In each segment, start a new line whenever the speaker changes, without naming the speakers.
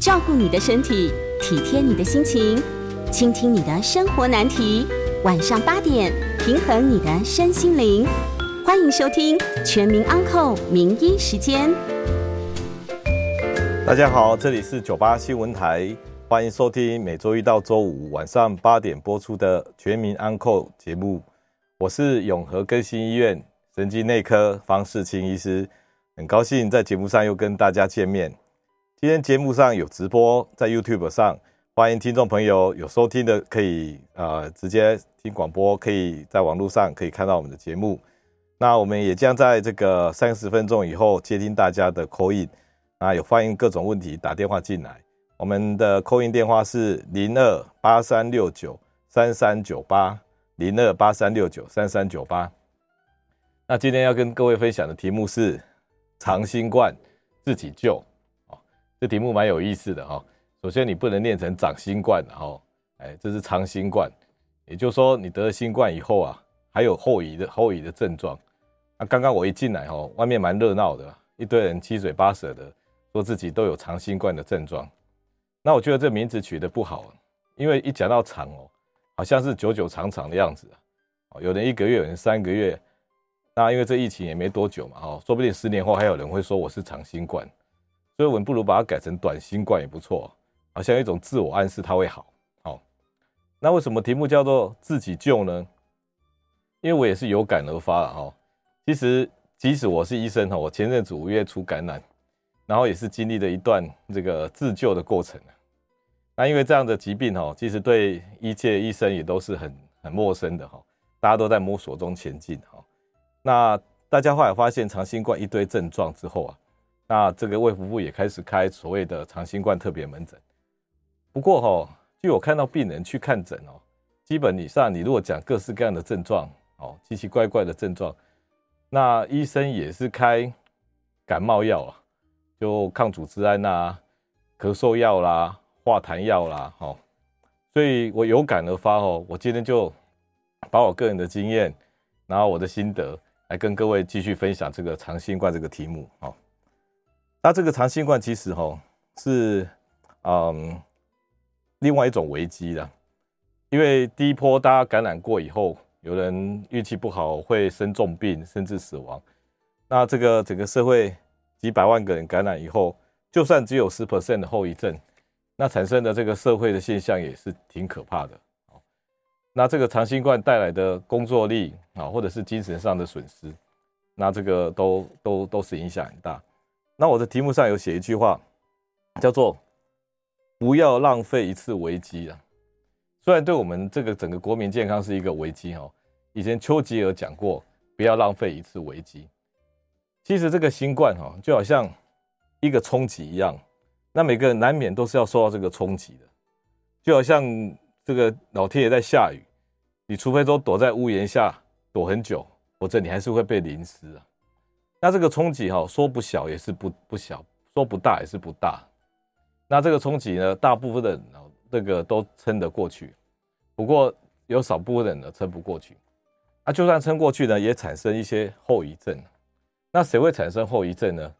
照顾你的身体，体贴你的心情，倾听你的生活难题。晚上八点，平衡你的身心灵。欢迎收听《全民安扣名医时间》。
大家好，这里是九八新闻台。欢迎收听每周一到周五晚上八点播出的《全民安扣》节目，我是永和更新医院神经内科方世清医师，很高兴在节目上又跟大家见面。今天节目上有直播，在 YouTube 上，欢迎听众朋友有收听的可以呃直接听广播，可以在网络上可以看到我们的节目。那我们也将在这个三十分钟以后接听大家的 call in，啊，有欢迎各种问题打电话进来。我们的 call in 电话是零二八三六九三三九八零二八三六九三三九八。那今天要跟各位分享的题目是长新冠自己救，这题目蛮有意思的哈。首先你不能念成长新冠，然后，哎，这是长新冠，也就是说你得了新冠以后啊，还有后遗的后遗的症状。那刚刚我一进来哈，外面蛮热闹的，一堆人七嘴八舌的说自己都有长新冠的症状。那我觉得这名字取得不好，因为一讲到长哦，好像是久久长长的样子啊。有人一个月，有人三个月。那因为这疫情也没多久嘛，哦，说不定十年后还有人会说我是长新冠，所以我们不如把它改成短新冠也不错，好像一种自我暗示它会好。好，那为什么题目叫做自己救呢？因为我也是有感而发了哈。其实即使我是医生哈，我前阵子五月初感染。然后也是经历了一段这个自救的过程。那因为这样的疾病哈，其实对医界医生也都是很很陌生的哈，大家都在摸索中前进哈。那大家后来发现长新冠一堆症状之后啊，那这个卫福部也开始开所谓的长新冠特别门诊。不过哈，据我看到病人去看诊哦，基本以上你如果讲各式各样的症状哦，奇奇怪怪的症状，那医生也是开感冒药啊。就抗组织胺啊，咳嗽药啦，化痰药啦，吼，所以我有感而发哦，我今天就把我个人的经验，然后我的心得来跟各位继续分享这个长新冠这个题目，哦，那这个长新冠其实哈是嗯另外一种危机啦，因为第一波大家感染过以后，有人运气不好会生重病甚至死亡，那这个整个社会。几百万个人感染以后，就算只有十 percent 的后遗症，那产生的这个社会的现象也是挺可怕的。那这个长新冠带来的工作力啊，或者是精神上的损失，那这个都都都是影响很大。那我的题目上有写一句话，叫做“不要浪费一次危机”啊。虽然对我们这个整个国民健康是一个危机哦，以前丘吉尔讲过，不要浪费一次危机。其实这个新冠哈，就好像一个冲击一样，那每个人难免都是要受到这个冲击的，就好像这个老天爷在下雨，你除非说躲在屋檐下躲很久，否则你还是会被淋湿啊。那这个冲击哈，说不小也是不不小，说不大也是不大。那这个冲击呢，大部分的人这个都撑得过去，不过有少部分人呢撑不过去。那就算撑过去呢，也产生一些后遗症。那谁会产生后遗症呢？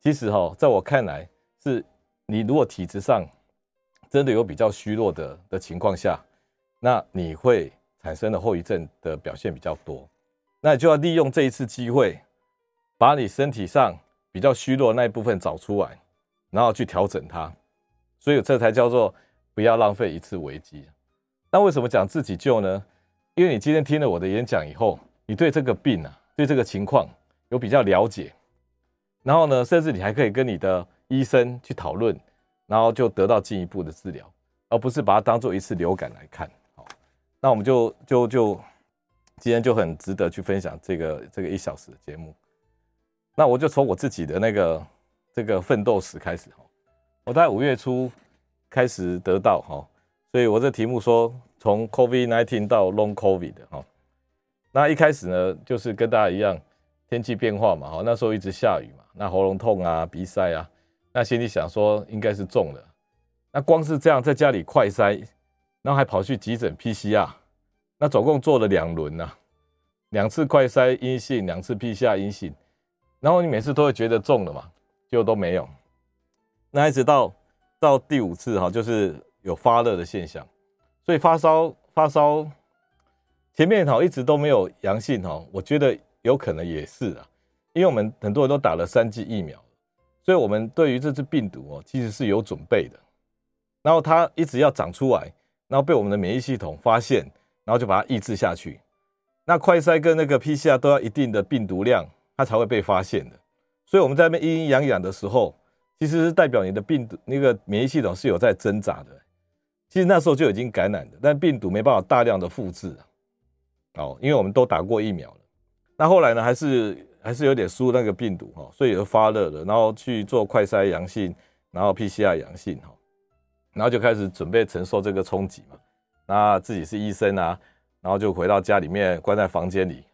其实哈，在我看来，是你如果体质上真的有比较虚弱的的情况下，那你会产生的后遗症的表现比较多。那你就要利用这一次机会，把你身体上比较虚弱那一部分找出来，然后去调整它。所以这才叫做不要浪费一次危机。那为什么讲自己救呢？因为你今天听了我的演讲以后，你对这个病啊，对这个情况。有比较了解，然后呢，甚至你还可以跟你的医生去讨论，然后就得到进一步的治疗，而不是把它当做一次流感来看。好，那我们就就就今天就很值得去分享这个这个一小时的节目。那我就从我自己的那个这个奋斗史开始。我大概五月初开始得到哈，所以我这题目说从 COVID nineteen 到 Long COVID 的哈。那一开始呢，就是跟大家一样，天气变化嘛哈，那时候一直下雨嘛，那喉咙痛啊，鼻塞啊，那心里想说应该是中了。那光是这样在家里快筛，然后还跑去急诊 PCR，那总共做了两轮呐，两次快筛阴性，两次 PCR 阴性，然后你每次都会觉得中了嘛，结果都没有。那一直到到第五次哈，就是有发热的现象，所以发烧发烧，前面哈一直都没有阳性哈，我觉得有可能也是啊，因为我们很多人都打了三剂疫苗，所以我们对于这次病毒哦其实是有准备的，然后它一直要长出来，然后被我们的免疫系统发现，然后就把它抑制下去。那快筛跟那个 PCR 都要一定的病毒量，它才会被发现的，所以我们在那边阴阴阳阳的时候。其实是代表你的病毒那个免疫系统是有在挣扎的，其实那时候就已经感染了，但病毒没办法大量的复制哦，因为我们都打过疫苗了。那后来呢，还是还是有点输那个病毒哈，所以就发热了，然后去做快筛阳性，然后 PCR 阳性哈，然后就开始准备承受这个冲击嘛。那自己是医生啊，然后就回到家里面关在房间里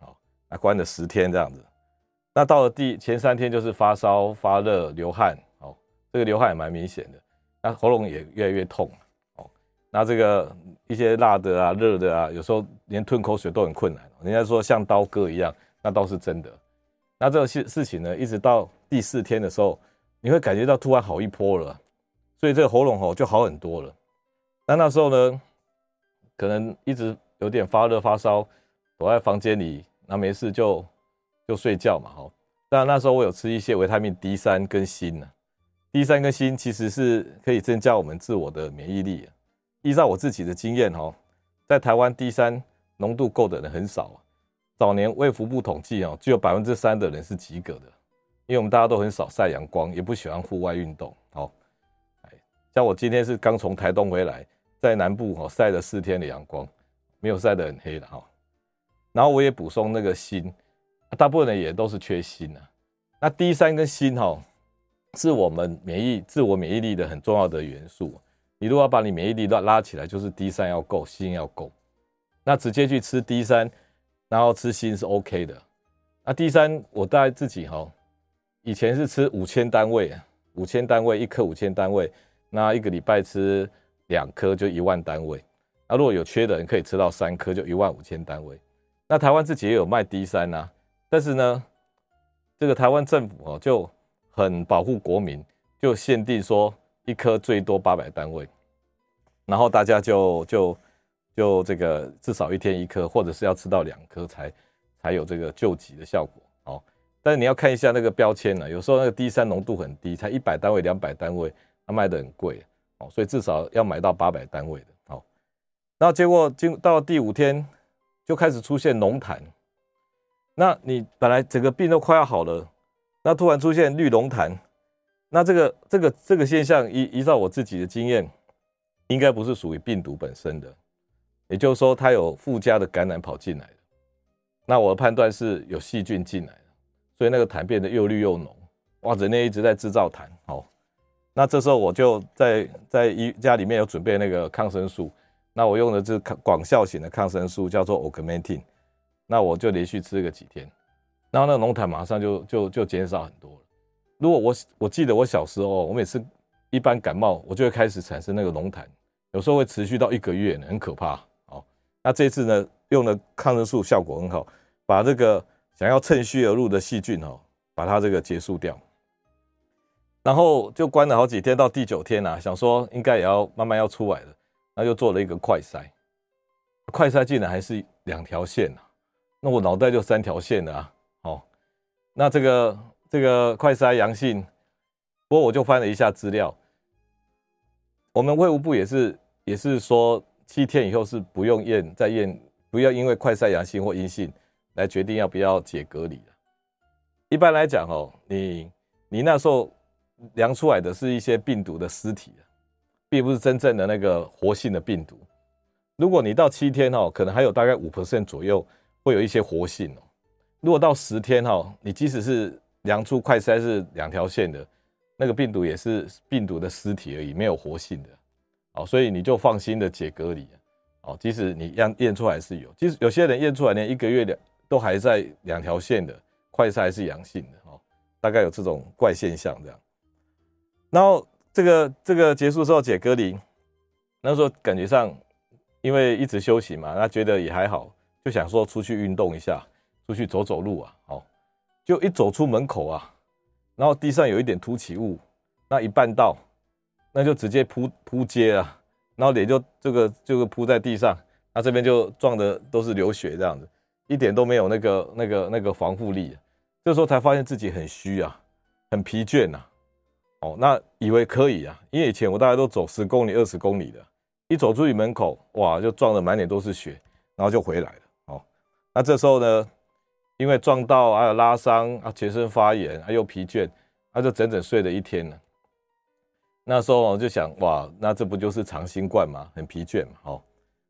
啊，关了十天这样子。那到了第前三天就是发烧、发热、流汗。哦这个流汗也蛮明显的，那喉咙也越来越痛哦。那这个一些辣的啊、热的啊，有时候连吞口水都很困难。人家说像刀割一样，那倒是真的。那这个事事情呢，一直到第四天的时候，你会感觉到突然好一波了，所以这个喉咙吼就好很多了。那那时候呢，可能一直有点发热发烧，躲在房间里，那没事就就睡觉嘛，吼。但那时候我有吃一些维他命 D 三跟锌呢。D 三跟锌其实是可以增加我们自我的免疫力。依照我自己的经验哈，在台湾 D 三浓度够的人很少。早年卫福部统计哦，只有百分之三的人是及格的，因为我们大家都很少晒阳光，也不喜欢户外运动。好，像我今天是刚从台东回来，在南部哦晒了四天的阳光，没有晒得很黑的哈。然后我也补充那个锌，大部分人也都是缺锌啊。那 D 三跟锌哈。是我们免疫自我免疫力的很重要的元素。你如果要把你免疫力拉拉起来，就是 D 三要够，锌要够。那直接去吃 D 三，然后吃锌是 OK 的。那 D 三我大概自己哈，以前是吃五千单位，五千单位一颗五千单位，那一个礼拜吃两颗就一万单位。那如果有缺的人可以吃到三颗，就一万五千单位。那台湾自己也有卖 D 三呐，但是呢，这个台湾政府哦就。很保护国民，就限定说一颗最多八百单位，然后大家就就就这个至少一天一颗，或者是要吃到两颗才才有这个救急的效果。哦，但是你要看一下那个标签呢，有时候那个 D 三浓度很低，才一百单位、两百单位，它卖得很贵哦，所以至少要买到八百单位的。好，那结果经到第五天就开始出现浓痰，那你本来整个病都快要好了。那突然出现绿脓痰，那这个这个这个现象依依照我自己的经验，应该不是属于病毒本身的，也就是说它有附加的感染跑进来的。那我的判断是有细菌进来的，所以那个痰变得又绿又浓，哇，人类一直在制造痰。好，那这时候我就在在医家里面有准备那个抗生素，那我用的是抗广效型的抗生素，叫做 Augmentin，那我就连续吃个几天。然后那个脓痰马上就就就减少很多了。如果我我记得我小时候，我每次一般感冒，我就会开始产生那个脓痰，有时候会持续到一个月呢，很可怕。哦，那这次呢，用的抗生素效果很好，把这个想要趁虚而入的细菌哦，把它这个结束掉。然后就关了好几天，到第九天啊，想说应该也要慢慢要出来了，那就做了一个快筛，快筛竟然还是两条线啊，那我脑袋就三条线了啊。那这个这个快筛阳性，不过我就翻了一下资料，我们卫务部也是也是说七天以后是不用验再验，不要因为快筛阳性或阴性来决定要不要解隔离。一般来讲哦，你你那时候量出来的是一些病毒的尸体，并不是真正的那个活性的病毒。如果你到七天哦，可能还有大概五 percent 左右会有一些活性哦。如果到十天哈，你即使是量出快筛是两条线的，那个病毒也是病毒的尸体而已，没有活性的，哦，所以你就放心的解隔离，哦，即使你验验出来是有，即使有些人验出来连一个月两都还在两条线的，快筛是阳性的，哦，大概有这种怪现象这样。然后这个这个结束之后解隔离，那时候感觉上因为一直休息嘛，那觉得也还好，就想说出去运动一下，出去走走路啊，哦，就一走出门口啊。然后地上有一点凸起物，那一半道，那就直接扑扑街啊，然后脸就这个这个扑在地上，那这边就撞的都是流血这样子，一点都没有那个那个那个防护力，这时候才发现自己很虚啊，很疲倦呐，哦，那以为可以啊，因为以前我大概都走十公里、二十公里的，一走出去门口，哇，就撞得满脸都是血，然后就回来了，那这时候呢？因为撞到，还有拉伤啊，全身发炎，啊，又疲倦，他就整整睡了一天了。那时候我就想，哇，那这不就是长新冠吗？很疲倦嘛，哦，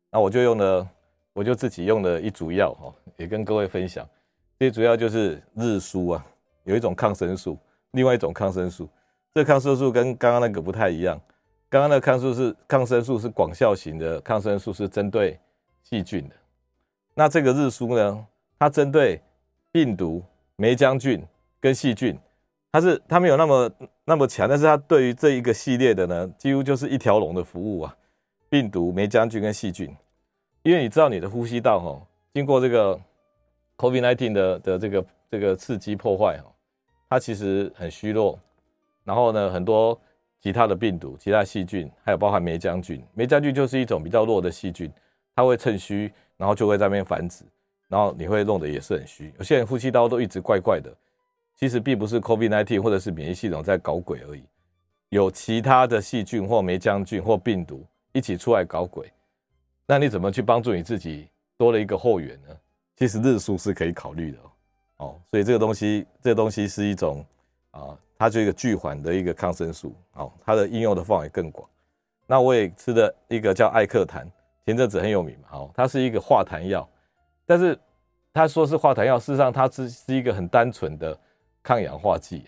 那我就用了，我就自己用了一组药，哦，也跟各位分享。这些主要就是日舒啊，有一种抗生素，另外一种抗生素。这抗生素跟刚刚那个不太一样，刚刚那个抗生素是抗生素是广效型的抗生素，是针对细菌的。那这个日舒呢，它针对病毒、霉浆菌跟细菌，它是它没有那么那么强，但是它对于这一个系列的呢，几乎就是一条龙的服务啊。病毒、霉浆菌跟细菌，因为你知道你的呼吸道哈，经过这个 COVID-19 的的这个这个刺激破坏哈，它其实很虚弱。然后呢，很多其他的病毒、其他细菌，还有包含霉浆菌，霉浆菌就是一种比较弱的细菌，它会趁虚，然后就会在那边繁殖。然后你会弄得也是很虚，有些人呼吸道都一直怪怪的，其实并不是 COVID-19 或者是免疫系统在搞鬼而已，有其他的细菌或霉浆菌或病毒一起出来搞鬼，那你怎么去帮助你自己多了一个后援呢？其实日数是可以考虑的哦，哦所以这个东西，这个东西是一种啊，它就一个巨缓的一个抗生素，哦，它的应用的范围更广。那我也吃的一个叫艾克痰，前阵子很有名嘛，哦，它是一个化痰药。但是他说是化痰药，事实上它是是一个很单纯的抗氧化剂。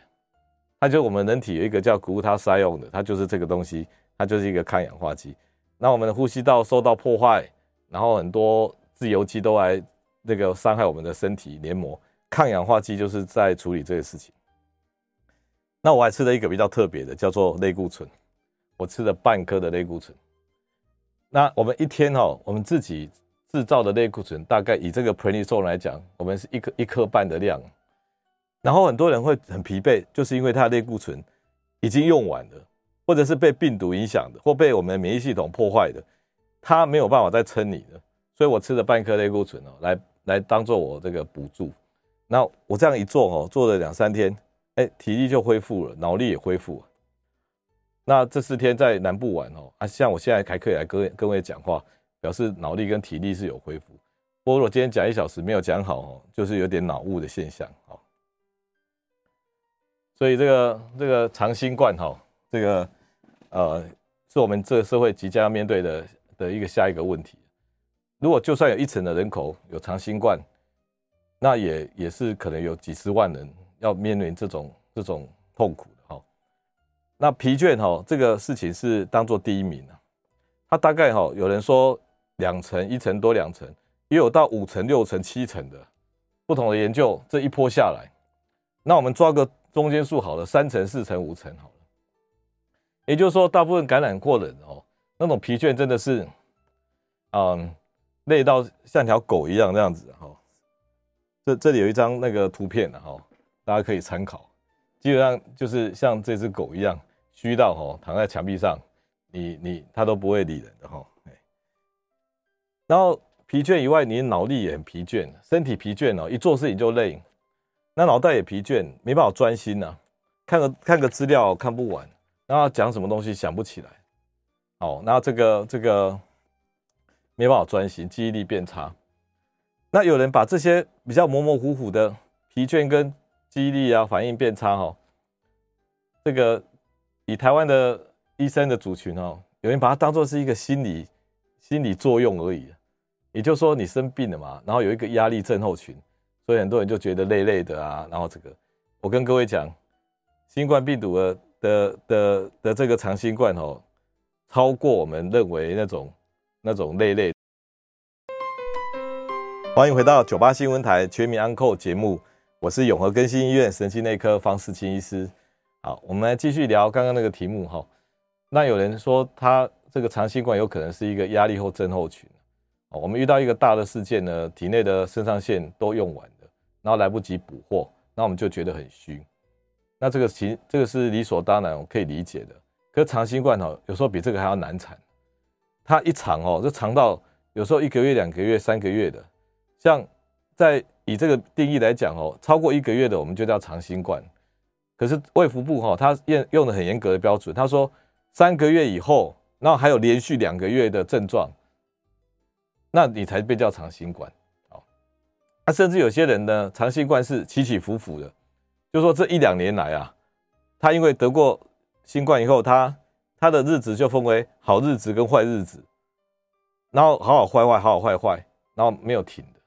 它就我们人体有一个叫谷他塞用的，它就是这个东西，它就是一个抗氧化剂。那我们的呼吸道受到破坏，然后很多自由基都来那个伤害我们的身体黏膜，抗氧化剂就是在处理这个事情。那我还吃了一个比较特别的，叫做类固醇。我吃了半颗的类固醇。那我们一天哦，我们自己。制造的类固醇大概以这个 p r e n i s o n 来讲，我们是一颗一颗半的量。然后很多人会很疲惫，就是因为它的类固醇已经用完了，或者是被病毒影响的，或被我们的免疫系统破坏的，它没有办法再撑你了。所以我吃了半颗类固醇哦，来来当做我这个补助。那我这样一做哦，做了两三天，哎，体力就恢复了，脑力也恢复了。那这四天在南部玩哦，啊，像我现在还可以来跟各位讲话。表示脑力跟体力是有恢复，不过我今天讲一小时没有讲好哦，就是有点脑雾的现象哦。所以这个这个长新冠哈，这个呃是我们这个社会即将要面对的的一个下一个问题。如果就算有一成的人口有长新冠，那也也是可能有几十万人要面临这种这种痛苦的哈。那疲倦哈这个事情是当做第一名啊，他大概哈有人说。两成、一成多、两成，也有到五成、六成、七成的不同的研究。这一波下来，那我们抓个中间数好了，三成、四成、五成好了。也就是说，大部分感染过的人哦，那种疲倦真的是，嗯，累到像条狗一样这样子哈。这这里有一张那个图片的哈，大家可以参考。基本上就是像这只狗一样，虚到哦躺在墙壁上，你你他都不会理人的哈。然后疲倦以外，你的脑力也很疲倦，身体疲倦哦，一做事情就累，那脑袋也疲倦，没办法专心呐、看个看个资料看不完，然后讲什么东西想不起来，哦，那这个这个没办法专心，记忆力变差。那有人把这些比较模模糊糊的疲倦跟记忆力啊反应变差、哦，这个以台湾的医生的族群哦，有人把它当做是一个心理心理作用而已。也就是说，你生病了嘛，然后有一个压力症候群，所以很多人就觉得累累的啊。然后这个，我跟各位讲，新冠病毒的的的的这个长新冠哦，超过我们认为那种那种累累。欢迎回到九八新闻台全民安扣节目，我是永和更新医院神经内科方世清医师。好，我们来继续聊刚刚那个题目哈。那有人说他这个长新冠有可能是一个压力后症候群。我们遇到一个大的事件呢，体内的肾上腺都用完了，然后来不及补货，那我们就觉得很虚。那这个其这个是理所当然，我可以理解的。可是长新冠哦，有时候比这个还要难产。它一长哦，就长到有时候一个月、两个月、三个月的。像在以这个定义来讲哦，超过一个月的我们就叫长新冠。可是卫福部哈，他用用的很严格的标准，他说三个月以后，然后还有连续两个月的症状。那你才被叫长新冠，哦，那甚至有些人呢，长新冠是起起伏伏的，就说这一两年来啊，他因为得过新冠以后，他他的日子就分为好日子跟坏日子，然后好好坏坏，好好坏坏，然后没有停的，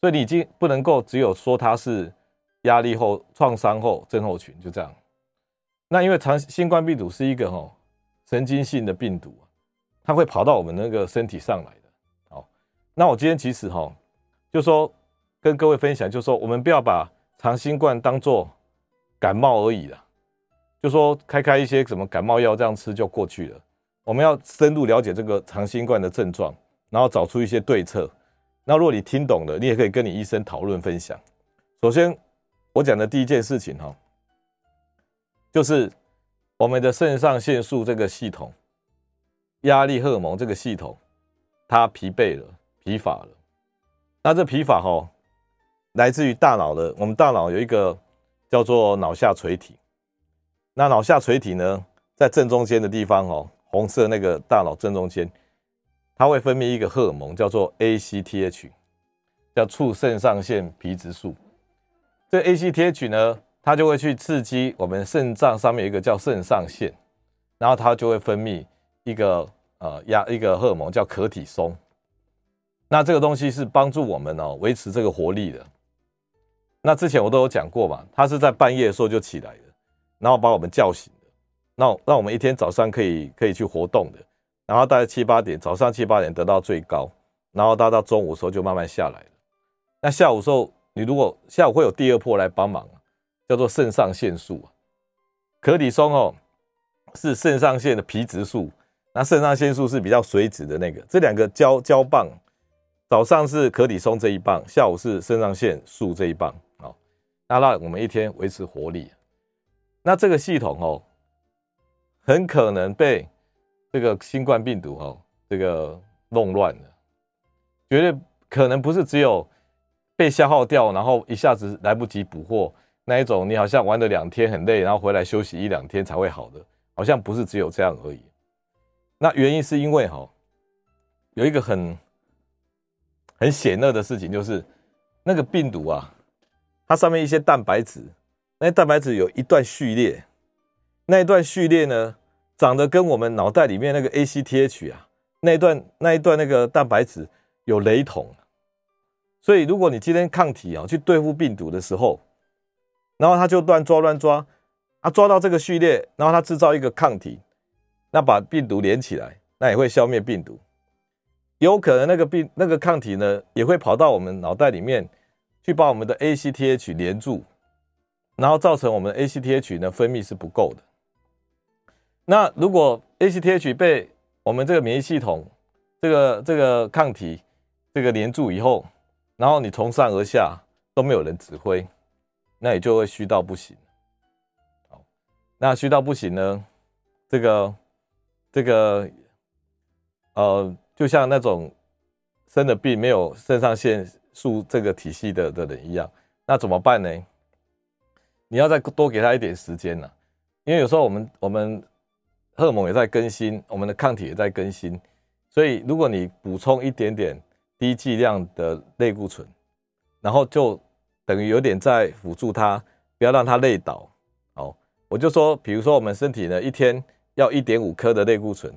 所以你已经不能够只有说他是压力后创伤后症候群，就这样。那因为长新冠病毒是一个吼神经性的病毒，它会跑到我们那个身体上来。那我今天其实哈，就说跟各位分享，就说我们不要把长新冠当做感冒而已啦，就说开开一些什么感冒药这样吃就过去了。我们要深入了解这个长新冠的症状，然后找出一些对策。那如果你听懂了，你也可以跟你医生讨论分享。首先，我讲的第一件事情哈，就是我们的肾上腺素这个系统、压力荷尔蒙这个系统，它疲惫了。疲乏了，那这疲乏哈，来自于大脑的。我们大脑有一个叫做脑下垂体，那脑下垂体呢，在正中间的地方哦，红色那个大脑正中间，它会分泌一个荷尔蒙，叫做 ACTH，叫促肾上腺皮质素。这 ACTH 呢，它就会去刺激我们肾脏上面一个叫肾上腺，然后它就会分泌一个呃压一个荷尔蒙叫可体松。那这个东西是帮助我们哦维持这个活力的。那之前我都有讲过嘛，它是在半夜的时候就起来的，然后把我们叫醒的，那让我们一天早上可以可以去活动的，然后大概七八点，早上七八点得到最高，然后到到中午时候就慢慢下来了。那下午时候，你如果下午会有第二波来帮忙，叫做肾上腺素，可体松哦是肾上腺的皮质素，那肾上腺素是比较水质的那个，这两个交交棒。早上是可体松这一棒，下午是肾上腺素这一棒，好，那让我们一天维持活力。那这个系统哦，很可能被这个新冠病毒哦，这个弄乱了，绝对可能不是只有被消耗掉，然后一下子来不及补货那一种。你好像玩了两天很累，然后回来休息一两天才会好的，好像不是只有这样而已。那原因是因为哈，有一个很。很险恶的事情就是，那个病毒啊，它上面一些蛋白质，那些蛋白质有一段序列，那一段序列呢，长得跟我们脑袋里面那个 ACTH 啊，那一段那一段那个蛋白质有雷同，所以如果你今天抗体啊去对付病毒的时候，然后它就乱抓乱抓，它抓到这个序列，然后它制造一个抗体，那把病毒连起来，那也会消灭病毒。有可能那个病那个抗体呢，也会跑到我们脑袋里面去把我们的 ACTH 连住，然后造成我们 ACTH 呢分泌是不够的。那如果 ACTH 被我们这个免疫系统这个这个抗体这个连住以后，然后你从上而下都没有人指挥，那也就会虚到不行。好，那虚到不行呢，这个这个呃。就像那种生了病没有肾上腺素这个体系的的人一样，那怎么办呢？你要再多给他一点时间呢，因为有时候我们我们荷尔蒙也在更新，我们的抗体也在更新，所以如果你补充一点点低剂量的类固醇，然后就等于有点在辅助他，不要让他累倒。好，我就说，比如说我们身体呢一天要一点五颗的类固醇，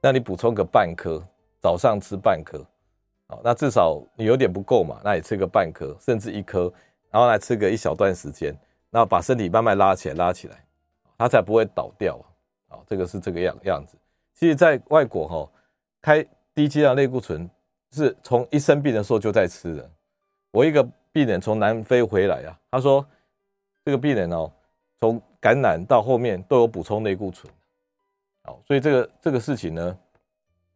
那你补充个半颗。早上吃半颗，好，那至少你有点不够嘛，那你吃个半颗，甚至一颗，然后来吃个一小段时间，然后把身体慢慢拉起来，拉起来，它才不会倒掉啊。这个是这个样样子。其实，在外国哈，开低剂量类固醇是从一生病的时候就在吃的。我一个病人从南非回来啊，他说这个病人哦，从感染到后面都有补充类固醇。好，所以这个这个事情呢，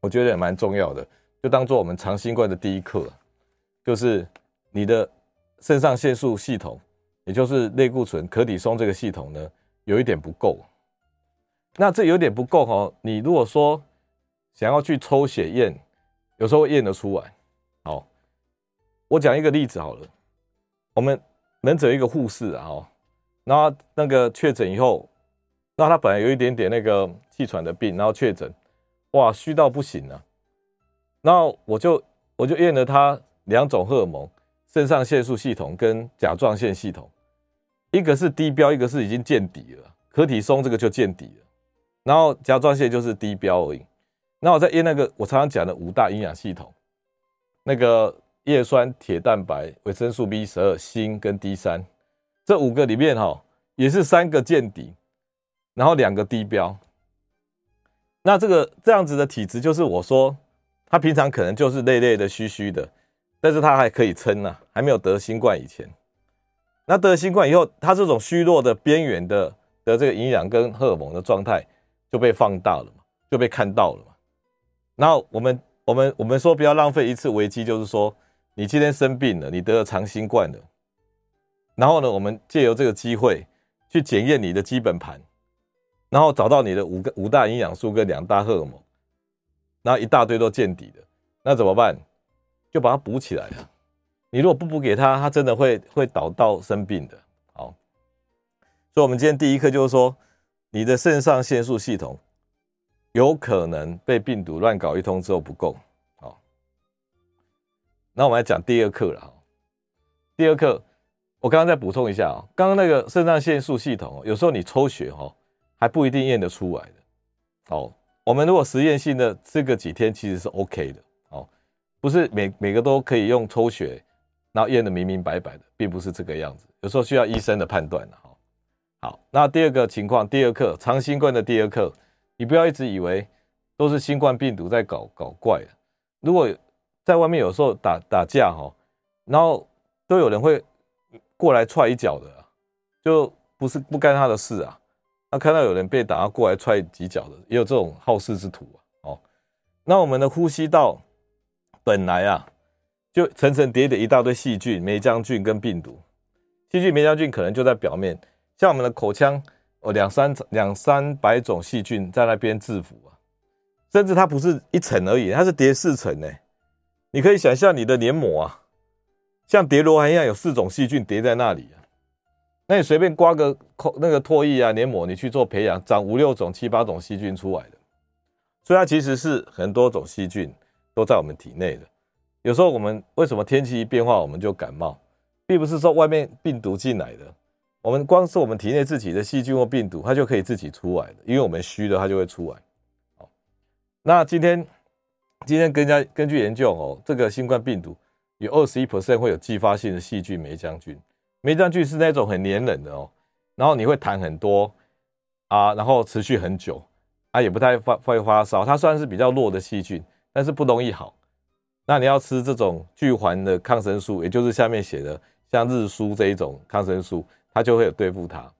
我觉得也蛮重要的，就当做我们长新冠的第一课，就是你的肾上腺素系统，也就是类固醇、可体松这个系统呢，有一点不够。那这有点不够哦，你如果说想要去抽血验，有时候验得出来。好，我讲一个例子好了，我们门诊一个护士啊，然后那个确诊以后，那他本来有一点点那个。气喘的病，然后确诊，哇，虚到不行了，啊。然后我就我就验了他两种荷尔蒙，肾上腺素系统跟甲状腺系统，一个是低标，一个是已经见底了。可体松这个就见底了，然后甲状腺就是低标而已。那我在验那个我常常讲的五大营养系统，那个叶酸、铁、蛋白、维生素 B 十二、锌跟 D 三，这五个里面哈，也是三个见底，然后两个低标。那这个这样子的体质，就是我说他平常可能就是累累的、虚虚的，但是他还可以撑呐，还没有得新冠以前。那得新冠以后，他这种虚弱的边缘的的这个营养跟荷尔蒙的状态就被放大了嘛，就被看到了嘛。然后我们我们我们说不要浪费一次危机，就是说你今天生病了，你得了长新冠了，然后呢，我们借由这个机会去检验你的基本盘。然后找到你的五个五大营养素跟两大荷尔蒙，然后一大堆都见底的，那怎么办？就把它补起来了。你如果不补给他，他真的会会倒到生病的。好，所以我们今天第一课就是说，你的肾上腺素系统有可能被病毒乱搞一通之后不够。好，那我们来讲第二课了。第二课，我刚刚再补充一下啊，刚刚那个肾上腺素系统，有时候你抽血哈。还不一定验得出来的，哦，我们如果实验性的这个几天其实是 OK 的，哦，不是每每个都可以用抽血，然后验得明明白白的，并不是这个样子，有时候需要医生的判断的，哈，好，那第二个情况，第二课长新冠的第二课，你不要一直以为都是新冠病毒在搞搞怪，如果在外面有时候打打架哈，然后都有人会过来踹一脚的，就不是不干他的事啊。那看到有人被打过来踹几脚的，也有这种好事之徒啊。哦，那我们的呼吸道本来啊，就层层叠叠一大堆细菌、霉浆菌跟病毒。细菌、霉浆菌可能就在表面，像我们的口腔，哦，两三两三百种细菌在那边制服啊。甚至它不是一层而已，它是叠四层呢。你可以想象你的黏膜啊，像叠罗汉一样，有四种细菌叠在那里啊。那你随便刮个口那个唾液啊，黏膜，你去做培养，长五六种、七八种细菌出来的，所以它其实是很多种细菌都在我们体内的。有时候我们为什么天气一变化我们就感冒，并不是说外面病毒进来的，我们光是我们体内自己的细菌或病毒，它就可以自己出来的，因为我们虚了，它就会出来。好，那今天今天根据根据研究哦，这个新冠病毒有二十一 percent 会有继发性的细菌霉浆菌。霉浆菌是那种很黏人的哦，然后你会痰很多啊，然后持续很久啊，也不太发会发烧。它算是比较弱的细菌，但是不容易好。那你要吃这种聚环的抗生素，也就是下面写的像日舒这一种抗生素，它就会有对付它。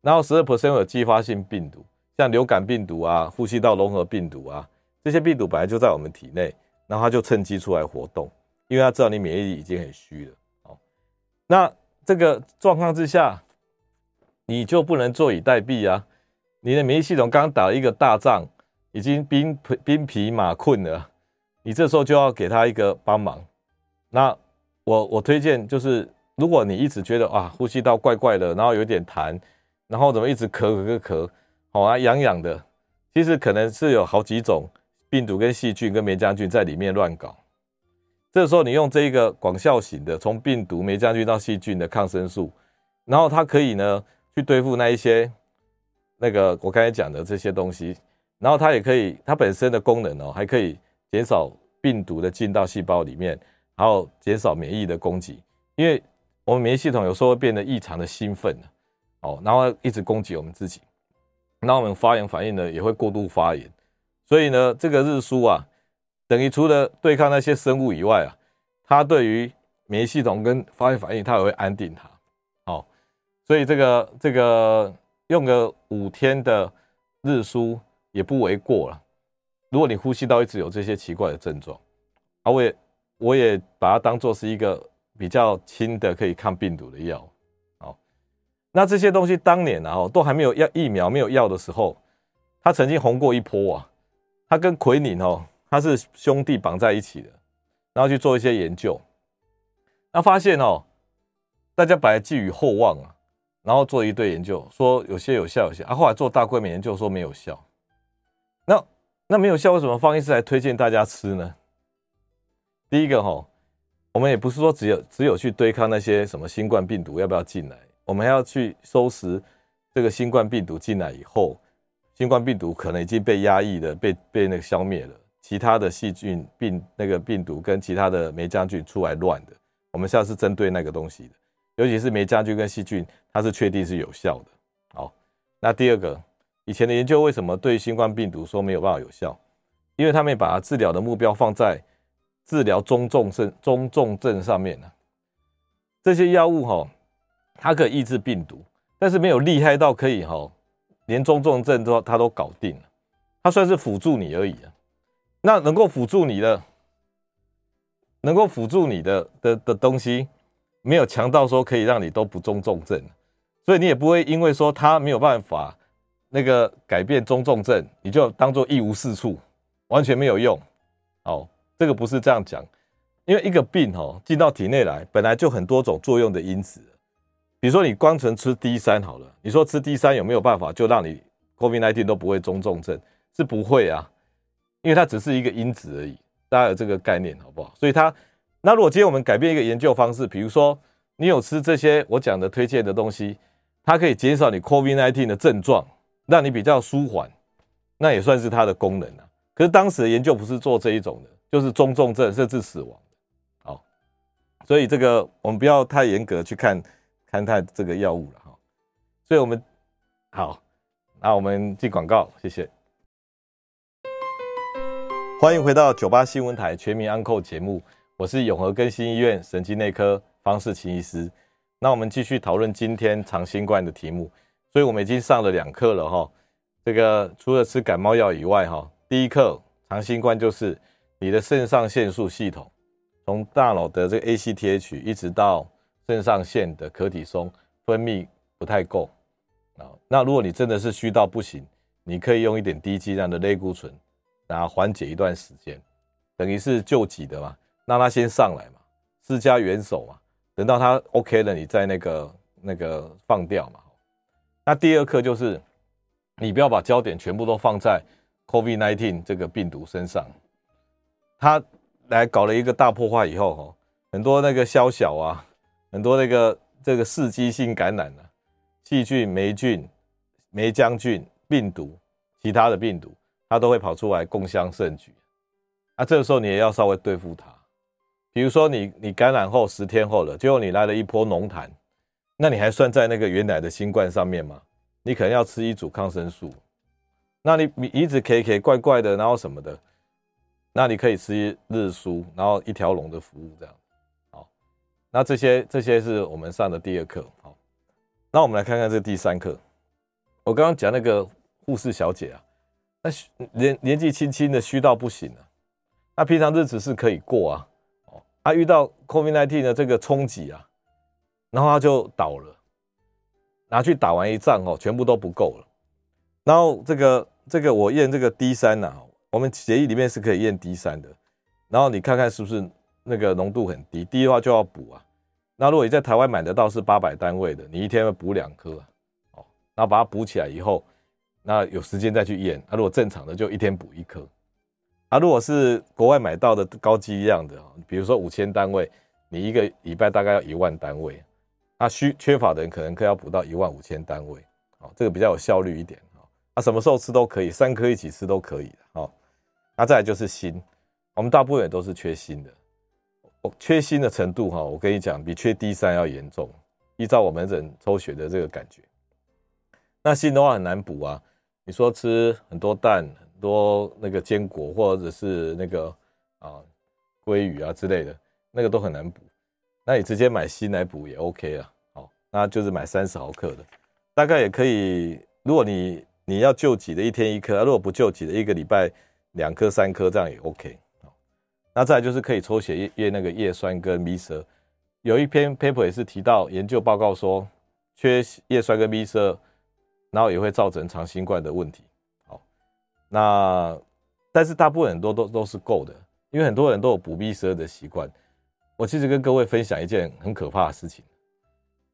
然后十二 percent 有继发性病毒，像流感病毒啊、呼吸道融合病毒啊，这些病毒本来就在我们体内，然后它就趁机出来活动，因为它知道你免疫力已经很虚了。好，那。这个状况之下，你就不能坐以待毙啊！你的免疫系统刚打了一个大仗，已经兵兵疲马困了，你这时候就要给他一个帮忙。那我我推荐就是，如果你一直觉得啊呼吸道怪怪的，然后有点痰，然后怎么一直咳咳咳咳，好啊痒痒的，其实可能是有好几种病毒跟细菌跟霉浆菌在里面乱搞。这时候你用这一个广效型的，从病毒、霉浆菌到细菌的抗生素，然后它可以呢去对付那一些那个我刚才讲的这些东西，然后它也可以，它本身的功能哦，还可以减少病毒的进到细胞里面，然后减少免疫的攻击，因为我们免疫系统有时候会变得异常的兴奋哦，然后一直攻击我们自己。那我们发炎反应呢也会过度发炎。所以呢，这个日舒啊，等于除了对抗那些生物以外啊，它对于免疫系统跟发炎反应，它也会安定它。好，所以这个这个用个五天的日舒也不为过了。如果你呼吸道一直有这些奇怪的症状，啊，我也我也把它当做是一个比较轻的可以抗病毒的药。好，那这些东西当年啊，都还没有药疫苗没有药的时候，它曾经红过一波啊。它跟奎宁哦，它是兄弟绑在一起的，然后去做一些研究，那发现哦，大家本来寄予厚望啊，然后做一堆研究，说有些有效，有些啊，后来做大规模研究说没有效。那那没有效，为什么方医师还推荐大家吃呢？第一个哈，我们也不是说只有只有去对抗那些什么新冠病毒要不要进来，我们还要去收拾这个新冠病毒进来以后。新冠病毒可能已经被压抑的，被被那个消灭了。其他的细菌病那个病毒跟其他的霉浆菌出来乱的，我们现在是针对那个东西的，尤其是霉浆菌跟细菌，它是确定是有效的。好，那第二个，以前的研究为什么对新冠病毒说没有办法有效？因为他们把治疗的目标放在治疗中重症中重症上面了。这些药物哈，它可以抑制病毒，但是没有厉害到可以哈。连中重症都他都搞定了，他算是辅助你而已啊。那能够辅助你的，能够辅助你的的的东西，没有强到说可以让你都不中重症，所以你也不会因为说他没有办法那个改变中重症，你就当做一无是处，完全没有用。哦，这个不是这样讲，因为一个病哦进到体内来，本来就很多种作用的因子。比如说你光纯吃 D 三好了，你说吃 D 三有没有办法就让你 COVID-19 都不会中重症？是不会啊，因为它只是一个因子而已，大家有这个概念好不好？所以它那如果今天我们改变一个研究方式，比如说你有吃这些我讲的推荐的东西，它可以减少你 COVID-19 的症状，让你比较舒缓，那也算是它的功能啊。可是当时的研究不是做这一种的，就是中重症甚至死亡。好，所以这个我们不要太严格去看。看待这个药物了哈，所以我们好，那我们进广告，谢谢。欢迎回到九八新闻台全民安扣节目，我是永和更新医院神经内科方识钦医师。那我们继续讨论今天长新冠的题目，所以我们已经上了两课了哈。这个除了吃感冒药以外哈，第一课长新冠就是你的肾上腺素系统，从大脑的这个 ACTH 一直到。肾上腺的可体松分泌不太够啊，那如果你真的是虚到不行，你可以用一点低剂量的类固醇，然后缓解一段时间，等于是救急的嘛，让它先上来嘛，施加援手嘛，等到它 OK 了，你再那个那个放掉嘛。那第二课就是，你不要把焦点全部都放在 COVID-19 这个病毒身上，他来搞了一个大破坏以后，哈，很多那个宵小啊。很多那个这个刺激性感染啊，细菌、霉菌、霉浆菌、病毒，其他的病毒，它都会跑出来共襄盛举。那这个时候你也要稍微对付它。比如说你你感染后十天后了，结果你来了一波浓痰，那你还算在那个原来的新冠上面吗？你可能要吃一组抗生素。那你你一直咳咳怪怪的，然后什么的，那你可以吃日蔬，然后一条龙的服务这样。好那这些这些是我们上的第二课，好，那我们来看看这第三课。我刚刚讲那个护士小姐啊，那年年纪轻轻的虚到不行啊，那平常日子是可以过啊，哦，她遇到 COVID-19 的这个冲击啊，然后她就倒了，拿去打完一仗哦，全部都不够了。然后这个这个我验这个 D 三呐，我们协议里面是可以验 D 三的，然后你看看是不是？那个浓度很低，低的话就要补啊。那如果你在台湾买得到是八百单位的，你一天要补两颗，哦，然后把它补起来以后，那有时间再去验。那如果正常的就一天补一颗。啊，如果是国外买到的高剂量的，比如说五千单位，你一个礼拜大概要一万单位。那需缺乏的人可能可要补到一万五千单位，哦，这个比较有效率一点，哦，啊，什么时候吃都可以，三颗一起吃都可以，哦，那再来就是锌，我们大部分也都是缺锌的。缺锌的程度哈，我跟你讲，比缺 D 三要严重。依照我们人抽血的这个感觉，那锌的话很难补啊，你说吃很多蛋、很多那个坚果，或者是那个啊鲑鱼啊之类的，那个都很难补。那你直接买锌来补也 OK 啊。好，那就是买三十毫克的，大概也可以。如果你你要救急的，一天一颗；如果不救急的，一个礼拜两颗、三颗，这样也 OK。好，那再来就是可以抽血验那个叶酸跟 B 十二。有一篇 paper 也是提到研究报告说，缺叶酸跟 B 十二。然后也会造成长新冠的问题。好，那但是大部分很多都都是够的，因为很多人都有补 B 十二的习惯。我其实跟各位分享一件很可怕的事情，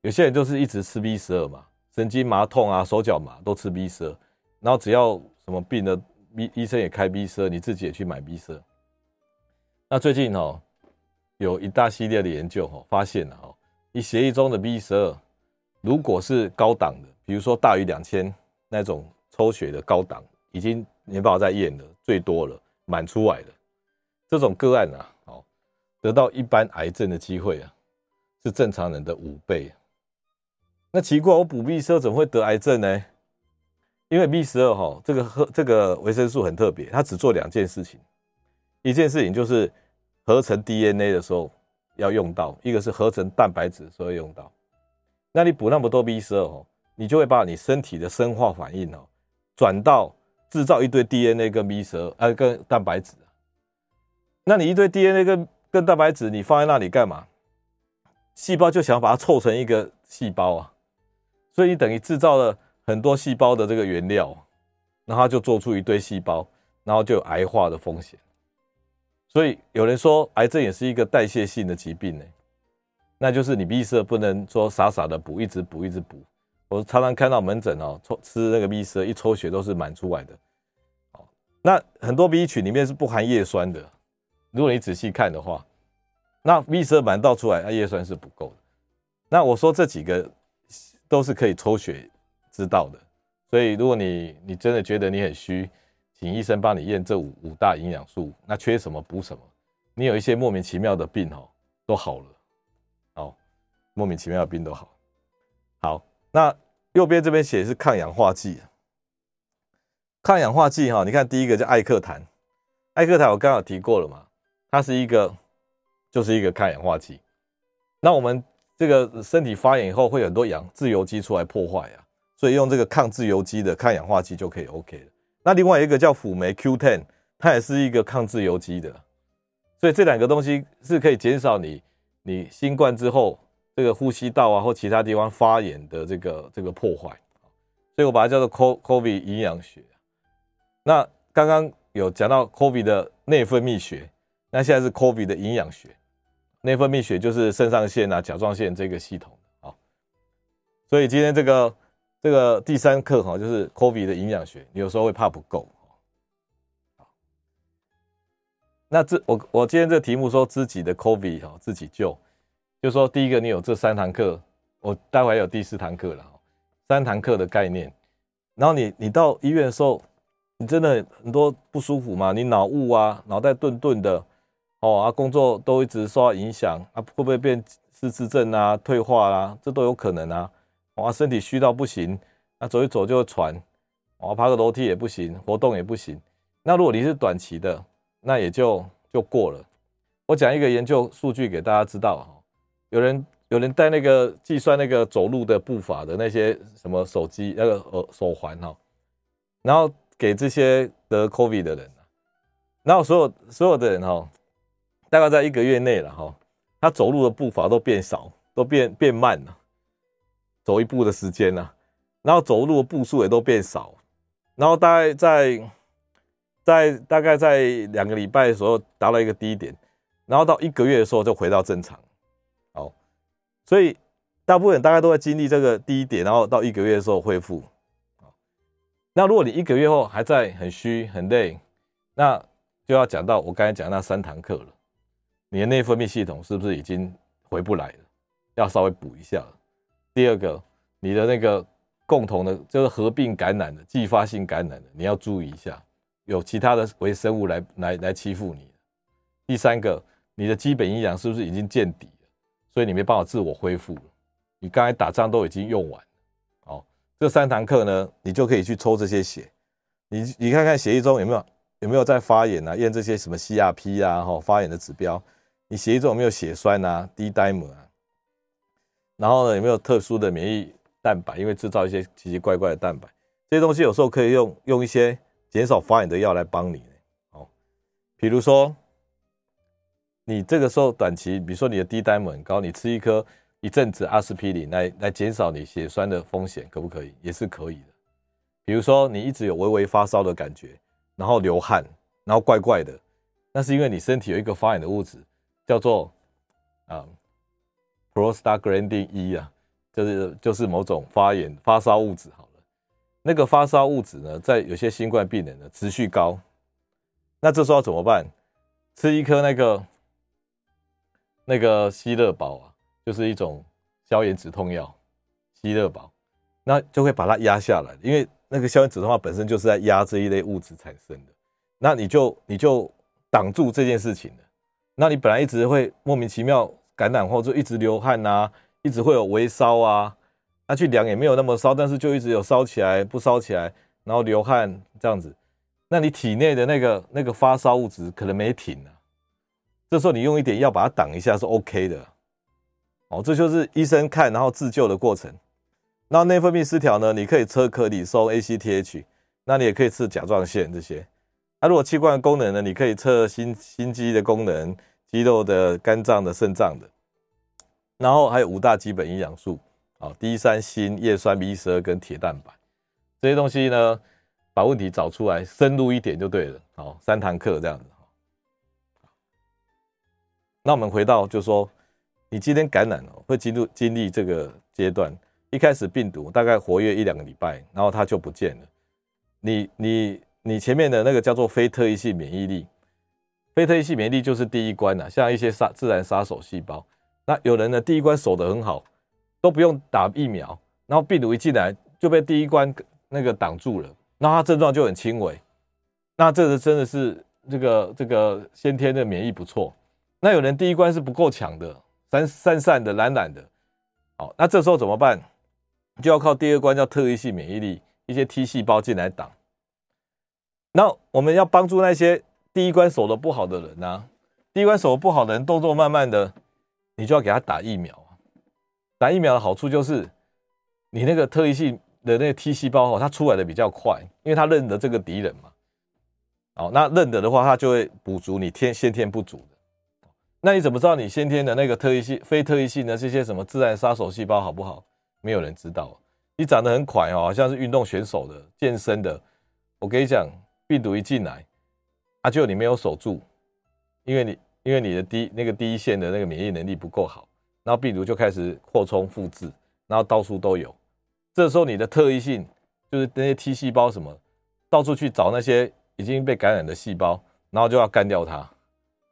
有些人就是一直吃 B 十二嘛，神经麻痛啊、手脚麻都吃 B 十二，然后只要什么病了，B 医生也开 B 十二，你自己也去买 B 十二。那最近哦，有一大系列的研究哦，发现了哦，你血液中的 B 十二如果是高档的。比如说大于两千那种抽血的高档，已经没办法再验了，最多了满出来的这种个案啊，好，得到一般癌症的机会啊，是正常人的五倍。那奇怪，我补 B 十二怎么会得癌症呢？因为 B 十二哈，这个和这个维生素很特别，它只做两件事情，一件事情就是合成 DNA 的时候要用到，一个是合成蛋白质的时候用到。那你补那么多 B 十二哦。你就会把你身体的生化反应哦，转到制造一堆 DNA 跟 B 十二，呃，跟蛋白质。那你一堆 DNA 跟跟蛋白质，你放在那里干嘛？细胞就想把它凑成一个细胞啊，所以你等于制造了很多细胞的这个原料，然后就做出一堆细胞，然后就有癌化的风险。所以有人说，癌症也是一个代谢性的疾病呢，那就是你 B 十二不能说傻傻的补，一直补，一直补。我常常看到门诊哦，抽吃那个 B 十二，一抽血都是满出来的。哦那很多 B 群里面是不含叶酸的。如果你仔细看的话，那 B 十二满倒出来，那叶酸是不够的。那我说这几个都是可以抽血知道的。所以如果你你真的觉得你很虚，请医生帮你验这五五大营养素，那缺什么补什么。你有一些莫名其妙的病哦，都好了。好，莫名其妙的病都好。好，那。右边这边写是抗氧化剂，抗氧化剂哈，你看第一个叫艾克坦，艾克坦我刚刚提过了嘛，它是一个就是一个抗氧化剂。那我们这个身体发炎以后会有很多氧自由基出来破坏啊，所以用这个抗自由基的抗氧化剂就可以 OK 了。那另外一个叫辅酶 Q10，它也是一个抗自由基的，所以这两个东西是可以减少你你新冠之后。这个呼吸道啊，或其他地方发炎的这个这个破坏，所以我把它叫做 COVID 营养学。那刚刚有讲到 COVID 的内分泌学，那现在是 COVID 的营养学。内分泌学就是肾上腺啊、甲状腺这个系统啊。所以今天这个这个第三课哈，就是 COVID 的营养学，你有时候会怕不够。那这我我今天这题目说自己的 COVID 哈，自己救。就说，第一个，你有这三堂课，我待会还有第四堂课了，三堂课的概念。然后你你到医院的时候，你真的很多不舒服嘛？你脑雾啊，脑袋钝钝的，哦啊，工作都一直受到影响啊，会不会变失智症啊、退化啊？这都有可能啊。我，身体虚到不行，那，走一走就会喘，我，爬个楼梯也不行，活动也不行。那如果你是短期的，那也就就过了。我讲一个研究数据给大家知道哈。有人有人带那个计算那个走路的步伐的那些什么手机那个呃手环哈，然后给这些得 COVID 的人，然后所有所有的人哈，大概在一个月内了哈，他走路的步伐都变少，都变变慢了，走一步的时间呢，然后走路的步数也都变少，然后大概在在大概在两个礼拜的时候达到一个低点，然后到一个月的时候就回到正常。哦所以，大部分人大概都在经历这个低点，然后到一个月的时候恢复。那如果你一个月后还在很虚很累，那就要讲到我刚才讲那三堂课了。你的内分泌系统是不是已经回不来了？要稍微补一下了。第二个，你的那个共同的，就是合并感染的、继发性感染的，你要注意一下，有其他的微生物来来来欺负你。第三个，你的基本营养是不是已经见底了？所以你没办法自我恢复，你刚才打仗都已经用完，哦，这三堂课呢，你就可以去抽这些血，你你看看血液中有没有有没有在发炎啊？验这些什么 CRP 啊，哈，发炎的指标。你血液中有没有血栓啊、D-dimer 啊？然后呢，有没有特殊的免疫蛋白？因为制造一些奇奇怪怪的蛋白，这些东西有时候可以用用一些减少发炎的药来帮你。哦，比如说你这个时候短期，比如说你的 D-dimer 很高，你吃一颗一阵子阿司匹林来来减少你血栓的风险，可不可以？也是可以的。比如说你一直有微微发烧的感觉，然后流汗，然后怪怪的，那是因为你身体有一个发炎的物质，叫做啊。Prostaglandin E 啊，就是就是某种发炎发烧物质。好了，那个发烧物质呢，在有些新冠病人呢持续高，那这时候怎么办？吃一颗那个那个希乐宝啊，就是一种消炎止痛药，希乐宝，那就会把它压下来，因为那个消炎止痛药本身就是在压这一类物质产生的，那你就你就挡住这件事情了。那你本来一直会莫名其妙。感染后就一直流汗啊，一直会有微烧啊，那去量也没有那么烧，但是就一直有烧起来，不烧起来，然后流汗这样子，那你体内的那个那个发烧物质可能没停啊，这时候你用一点药把它挡一下是 OK 的，哦，这就是医生看然后自救的过程。那内分泌失调呢，你可以测可里收 ACTH，那你也可以测甲状腺这些。那如果器官的功能呢，你可以测心心肌的功能。肌肉的、肝脏的、肾脏的，然后还有五大基本营养素啊，D 三、锌、叶酸、B 十二跟铁蛋白这些东西呢，把问题找出来，深入一点就对了。好，三堂课这样子。那我们回到，就说你今天感染了，会进入经历这个阶段。一开始病毒大概活跃一两个礼拜，然后它就不见了。你你你前面的那个叫做非特异性免疫力。非特异性免疫力就是第一关呐，像一些杀自然杀手细胞。那有人呢，第一关守得很好，都不用打疫苗，然后病毒一进来就被第一关那个挡住了，那他症状就很轻微。那这个真的是这个这个先天的免疫不错。那有人第一关是不够强的，散散散的、懒懒的。好，那这时候怎么办？就要靠第二关叫特异性免疫力，一些 T 细胞进来挡。那我们要帮助那些。第一关守的不好的人啊，第一关守的不好的人，动作慢慢的，你就要给他打疫苗。打疫苗的好处就是，你那个特异性的那个 T 细胞哦，它出来的比较快，因为它认得这个敌人嘛。好，那认得的话，它就会补足你天先天不足的。那你怎么知道你先天的那个特异性、非特异性的这些什么自然杀手细胞好不好？没有人知道。你长得很快哦，好像是运动选手的、健身的。我跟你讲，病毒一进来。啊，就你没有守住，因为你因为你的第那个第一线的那个免疫能力不够好，然后病毒就开始扩充复制，然后到处都有。这时候你的特异性就是那些 T 细胞什么，到处去找那些已经被感染的细胞，然后就要干掉它。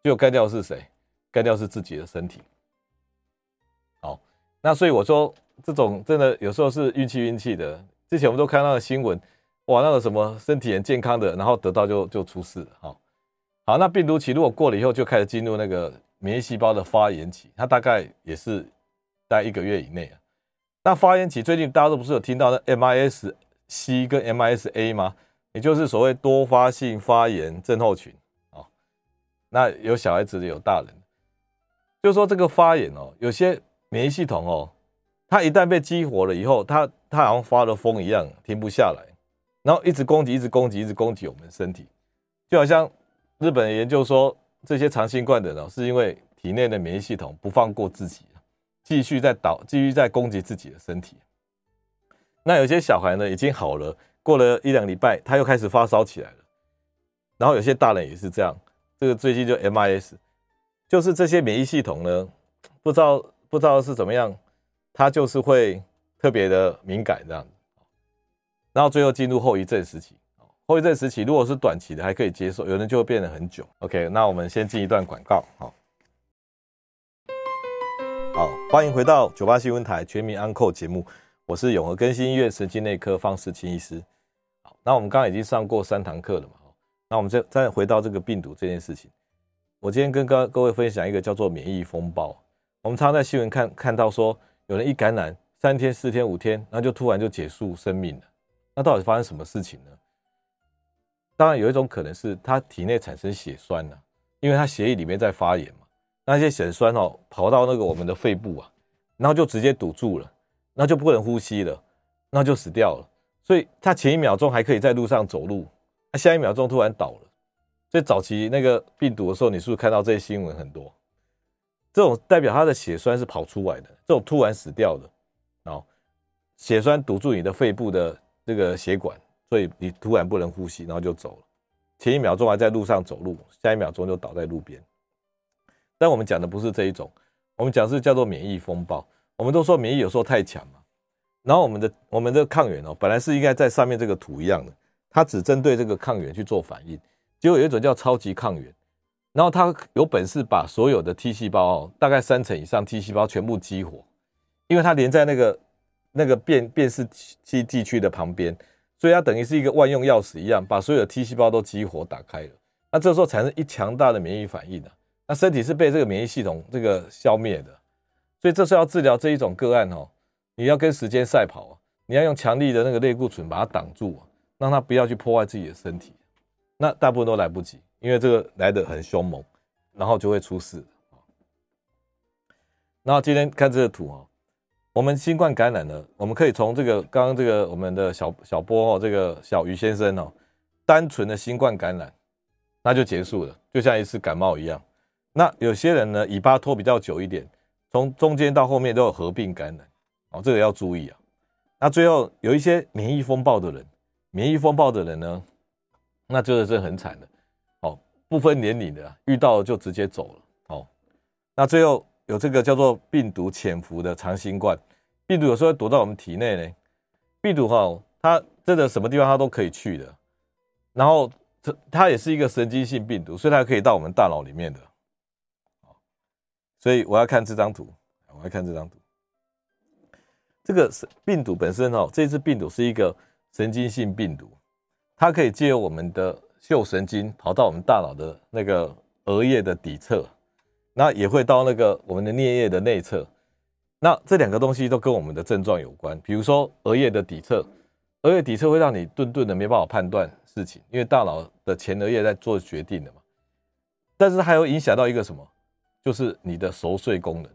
结果干掉是谁？干掉是自己的身体。好，那所以我说这种真的有时候是运气运气的。之前我们都看到了新闻，哇，那个什么身体很健康的，然后得到就就出事了，哈。好，那病毒期如果过了以后，就开始进入那个免疫细胞的发炎期，它大概也是大概一个月以内啊。那发炎期最近大家都不是有听到那 MIS-C 跟 MIS-A 吗？也就是所谓多发性发炎症候群啊。那有小孩子的，有大人，就说这个发炎哦，有些免疫系统哦，它一旦被激活了以后，它它好像发了疯一样，停不下来，然后一直攻击，一直攻击，一直攻击我们身体，就好像。日本研究说，这些长新冠的呢，是因为体内的免疫系统不放过自己，继续在导，继续在攻击自己的身体。那有些小孩呢，已经好了，过了一两礼拜，他又开始发烧起来了。然后有些大人也是这样，这个最近就 MIS，就是这些免疫系统呢，不知道不知道是怎么样，它就是会特别的敏感这样，然后最后进入后遗症时期。后遗症时期，如果是短期的还可以接受，有人就会变得很久。OK，那我们先进一段广告。好，好，欢迎回到九八新闻台全民安扣节目，我是永和更新医院神经内科方世清医师。好，那我们刚刚已经上过三堂课了嘛？那我们再再回到这个病毒这件事情，我今天跟各各位分享一个叫做免疫风暴。我们常常在新闻看看到说，有人一感染三天、四天、五天，然后就突然就结束生命了。那到底发生什么事情呢？当然有一种可能是他体内产生血栓了，因为他血液里面在发炎嘛，那些血栓哦跑到那个我们的肺部啊，然后就直接堵住了，那就不能呼吸了，那就死掉了。所以他前一秒钟还可以在路上走路，他下一秒钟突然倒了。所以早期那个病毒的时候，你是不是看到这些新闻很多？这种代表他的血栓是跑出来的，这种突然死掉的，哦，血栓堵住你的肺部的这个血管。所以你突然不能呼吸，然后就走了。前一秒钟还在路上走路，下一秒钟就倒在路边。但我们讲的不是这一种，我们讲是叫做免疫风暴。我们都说免疫有时候太强嘛，然后我们的我们的抗原哦，本来是应该在上面这个图一样的，它只针对这个抗原去做反应。结果有一种叫超级抗原，然后它有本事把所有的 T 细胞哦，大概三成以上 T 细胞全部激活，因为它连在那个那个辨辨识器地区的旁边。所以它等于是一个万用钥匙一样，把所有的 T 细胞都激活打开了。那这时候产生一强大的免疫反应的，那身体是被这个免疫系统这个消灭的。所以这时候要治疗这一种个案哦，你要跟时间赛跑啊，你要用强力的那个类固醇把它挡住，让它不要去破坏自己的身体。那大部分都来不及，因为这个来得很凶猛，然后就会出事。然后今天看这个图哦。我们新冠感染了，我们可以从这个刚刚这个我们的小小波哦，这个小鱼先生哦，单纯的新冠感染，那就结束了，就像一次感冒一样。那有些人呢，尾巴拖比较久一点，从中间到后面都有合并感染，哦，这个要注意啊。那最后有一些免疫风暴的人，免疫风暴的人呢，那真的是很惨的，哦，不分年龄的，遇到就直接走了，哦，那最后。有这个叫做病毒潜伏的长新冠，病毒有时候会躲到我们体内呢。病毒哈，它真的什么地方它都可以去的。然后它它也是一个神经性病毒，所以它可以到我们大脑里面的。所以我要看这张图，我要看这张图。这个是病毒本身哦，这次病毒是一个神经性病毒，它可以借由我们的嗅神经跑到我们大脑的那个额叶的底侧。那也会到那个我们的颞叶的内侧，那这两个东西都跟我们的症状有关。比如说额叶的底侧，额叶底侧会让你顿顿的没办法判断事情，因为大脑的前额叶在做决定的嘛。但是还有影响到一个什么，就是你的熟睡功能。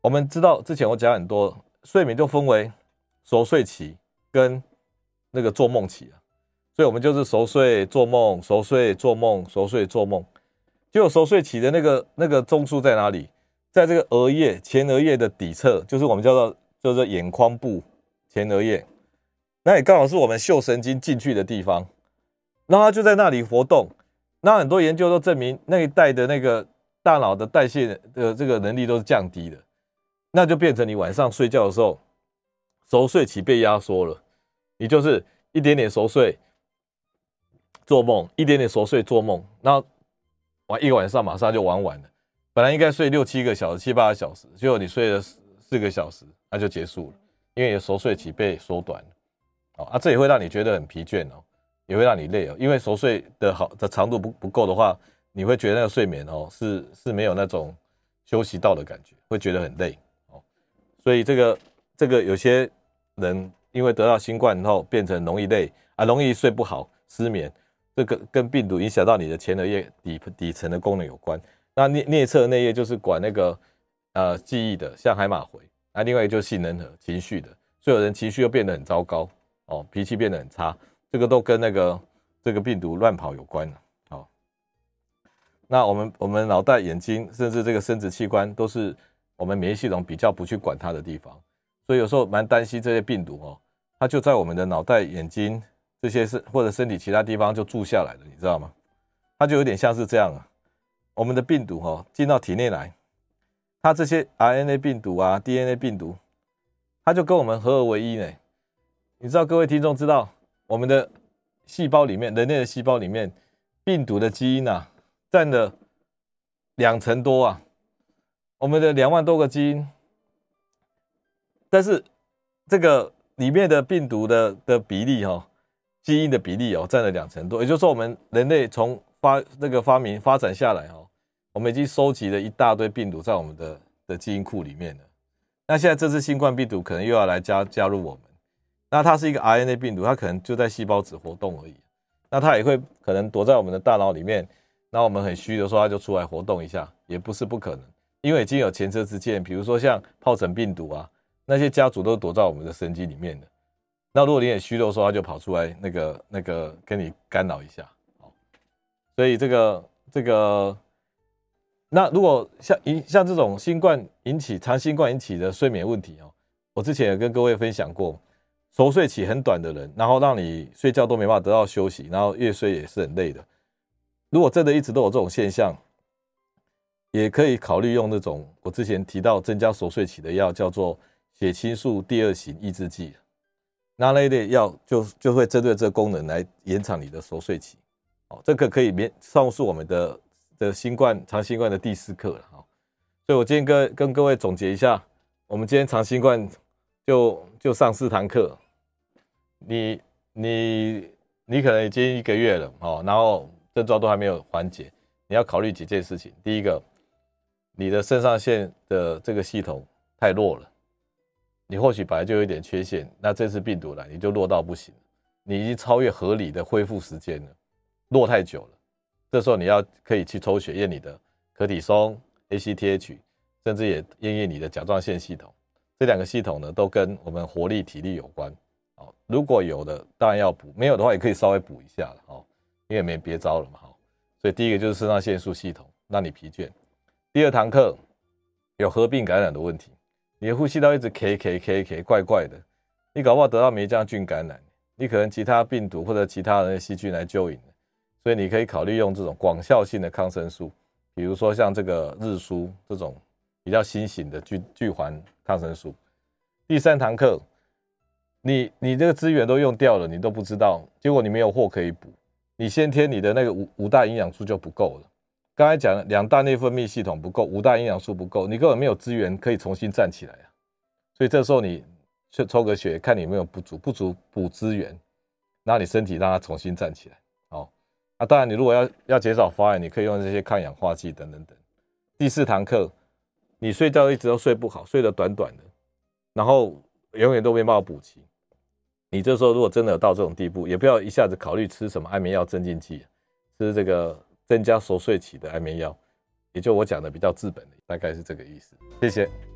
我们知道之前我讲很多，睡眠就分为熟睡期跟那个做梦期啊，所以我们就是熟睡做梦，熟睡做梦，熟睡做梦。就熟睡期的那个那个中枢在哪里？在这个额叶前额叶的底侧，就是我们叫做叫做眼眶部前额叶，那也刚好是我们嗅神经进去的地方。那它就在那里活动。那很多研究都证明，那一带的那个大脑的代谢的这个能力都是降低的，那就变成你晚上睡觉的时候，熟睡期被压缩了，你就是一点点熟睡做梦，一点点熟睡做梦，然后。玩一晚上，马上就玩完了。本来应该睡六七个小时、七八个小时，结果你睡了四四个小时，那就结束了，因为你的熟睡期被缩短了。哦啊，这也会让你觉得很疲倦哦，也会让你累哦，因为熟睡的好的长度不不够的话，你会觉得那个睡眠哦是是没有那种休息到的感觉，会觉得很累哦。所以这个这个有些人因为得到新冠后变成容易累啊，容易睡不好、失眠。这个跟病毒影响到你的前额叶底底层的功能有关。那颞颞侧内叶就是管那个呃记忆的，像海马回。那另外一个就是杏仁核，情绪的。所以有人情绪又变得很糟糕哦，脾气变得很差，这个都跟那个这个病毒乱跑有关。好，那我们我们脑袋、眼睛，甚至这个生殖器官，都是我们免疫系统比较不去管它的地方。所以有时候蛮担心这些病毒哦，它就在我们的脑袋、眼睛。这些是或者身体其他地方就住下来了，你知道吗？它就有点像是这样啊。我们的病毒哈进到体内来，它这些 RNA 病毒啊、DNA 病毒，它就跟我们合而为一呢。你知道各位听众知道，我们的细胞里面，人类的细胞里面，病毒的基因啊占了两成多啊。我们的两万多个基因，但是这个里面的病毒的的比例哈。基因的比例哦，占了两成多，也就是说，我们人类从发那个发明发展下来哦，我们已经收集了一大堆病毒在我们的的基因库里面了。那现在这次新冠病毒可能又要来加加入我们，那它是一个 RNA 病毒，它可能就在细胞只活动而已。那它也会可能躲在我们的大脑里面，那我们很虚的时候，它就出来活动一下，也不是不可能，因为已经有前车之鉴，比如说像疱疹病毒啊，那些家族都躲在我们的神经里面的。那如果你很虚弱的时候，他就跑出来，那个那个跟你干扰一下，所以这个这个，那如果像引像这种新冠引起长新冠引起的睡眠问题哦，我之前有跟各位分享过，熟睡期很短的人，然后让你睡觉都没办法得到休息，然后越睡也是很累的。如果真的一直都有这种现象，也可以考虑用那种我之前提到增加熟睡期的药，叫做血清素第二型抑制剂。那那一类药就就会针对这个功能来延长你的熟睡期，哦，这个可以免上述我们的的新冠长新冠的第四课了哈，所以我今天跟跟各位总结一下，我们今天长新冠就就上四堂课，你你你可能已经一个月了哦，然后症状都还没有缓解，你要考虑几件事情，第一个，你的肾上腺的这个系统太弱了。你或许本来就有一点缺陷，那这次病毒来，你就弱到不行，你已经超越合理的恢复时间了，弱太久了。这时候你要可以去抽血验你的可体松、ACTH，甚至也验验你的甲状腺系统。这两个系统呢，都跟我们活力、体力有关。哦，如果有的当然要补，没有的话也可以稍微补一下了。哦，因为没别招了嘛。哈，所以第一个就是肾上腺素系统让你疲倦。第二堂课有合并感染的问题。你的呼吸道一直咳咳咳咳，怪怪的，你搞不好得到霉浆菌感染，你可能其他病毒或者其他的细菌来救引，所以你可以考虑用这种广效性的抗生素，比如说像这个日舒这种比较新型的聚聚环抗生素。第三堂课，你你这个资源都用掉了，你都不知道，结果你没有货可以补，你先天你的那个五五大营养素就不够了。刚才讲了两大内分泌系统不够，五大营养素不够，你根本没有资源可以重新站起来啊！所以这时候你去抽个血，看你有没有不足，不足补资源，那你身体让它重新站起来。好，啊，当然你如果要要减少发炎，你可以用这些抗氧化剂等等等。第四堂课，你睡觉一直都睡不好，睡得短短的，然后永远都没办法补齐。你这时候如果真的有到这种地步，也不要一下子考虑吃什么安眠药镇静剂，吃这个。增加熟睡期的安眠药，也就我讲的比较治本的，大概是这个意思。谢谢。